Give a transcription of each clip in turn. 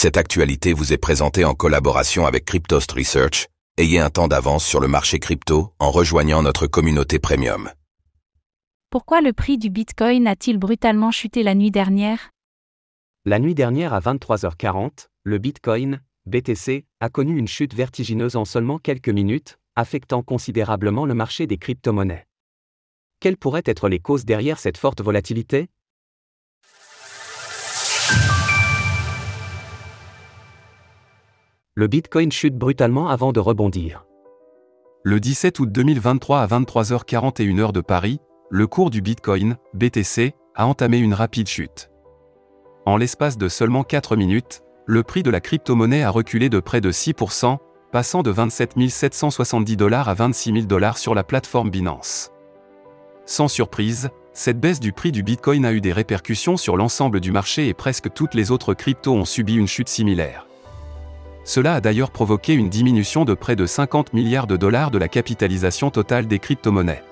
Cette actualité vous est présentée en collaboration avec Cryptost Research. Ayez un temps d'avance sur le marché crypto en rejoignant notre communauté premium. Pourquoi le prix du Bitcoin a-t-il brutalement chuté la nuit dernière? La nuit dernière à 23h40, le Bitcoin, BTC, a connu une chute vertigineuse en seulement quelques minutes, affectant considérablement le marché des crypto-monnaies. Quelles pourraient être les causes derrière cette forte volatilité? Le Bitcoin chute brutalement avant de rebondir. Le 17 août 2023 à 23h41 heure de Paris, le cours du Bitcoin, BTC, a entamé une rapide chute. En l'espace de seulement 4 minutes, le prix de la crypto-monnaie a reculé de près de 6%, passant de 27 770 dollars à 26 000 dollars sur la plateforme Binance. Sans surprise, cette baisse du prix du Bitcoin a eu des répercussions sur l'ensemble du marché et presque toutes les autres cryptos ont subi une chute similaire. Cela a d'ailleurs provoqué une diminution de près de 50 milliards de dollars de la capitalisation totale des crypto-monnaies.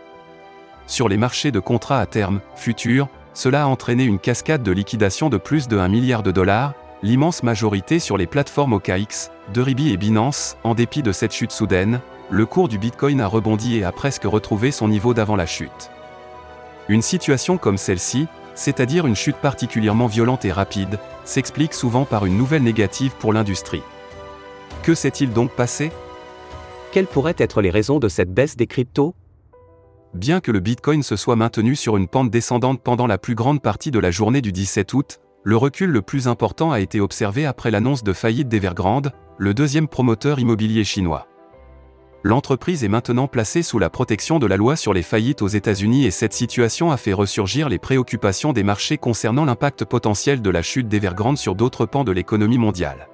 Sur les marchés de contrats à terme, futurs, cela a entraîné une cascade de liquidation de plus de 1 milliard de dollars, l'immense majorité sur les plateformes OKX, Deribi et Binance, en dépit de cette chute soudaine, le cours du Bitcoin a rebondi et a presque retrouvé son niveau d'avant la chute. Une situation comme celle-ci, c'est-à-dire une chute particulièrement violente et rapide, s'explique souvent par une nouvelle négative pour l'industrie. Que s'est-il donc passé? Quelles pourraient être les raisons de cette baisse des cryptos? Bien que le Bitcoin se soit maintenu sur une pente descendante pendant la plus grande partie de la journée du 17 août, le recul le plus important a été observé après l'annonce de faillite d'Evergrande, le deuxième promoteur immobilier chinois. L'entreprise est maintenant placée sous la protection de la loi sur les faillites aux États-Unis et cette situation a fait ressurgir les préoccupations des marchés concernant l'impact potentiel de la chute d'Evergrande sur d'autres pans de l'économie mondiale.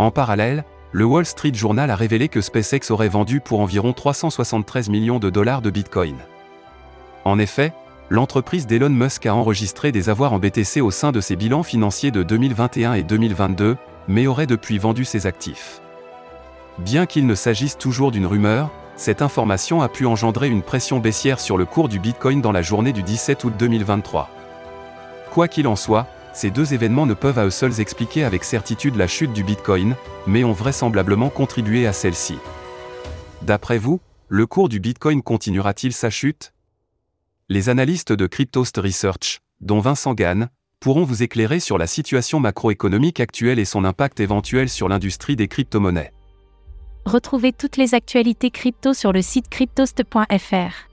En parallèle, le Wall Street Journal a révélé que SpaceX aurait vendu pour environ 373 millions de dollars de Bitcoin. En effet, l'entreprise d'Elon Musk a enregistré des avoirs en BTC au sein de ses bilans financiers de 2021 et 2022, mais aurait depuis vendu ses actifs. Bien qu'il ne s'agisse toujours d'une rumeur, cette information a pu engendrer une pression baissière sur le cours du Bitcoin dans la journée du 17 août 2023. Quoi qu'il en soit, ces deux événements ne peuvent à eux seuls expliquer avec certitude la chute du Bitcoin, mais ont vraisemblablement contribué à celle-ci. D'après vous, le cours du Bitcoin continuera-t-il sa chute? Les analystes de Cryptost Research, dont Vincent Gann, pourront vous éclairer sur la situation macroéconomique actuelle et son impact éventuel sur l'industrie des crypto-monnaies. Retrouvez toutes les actualités crypto sur le site cryptost.fr.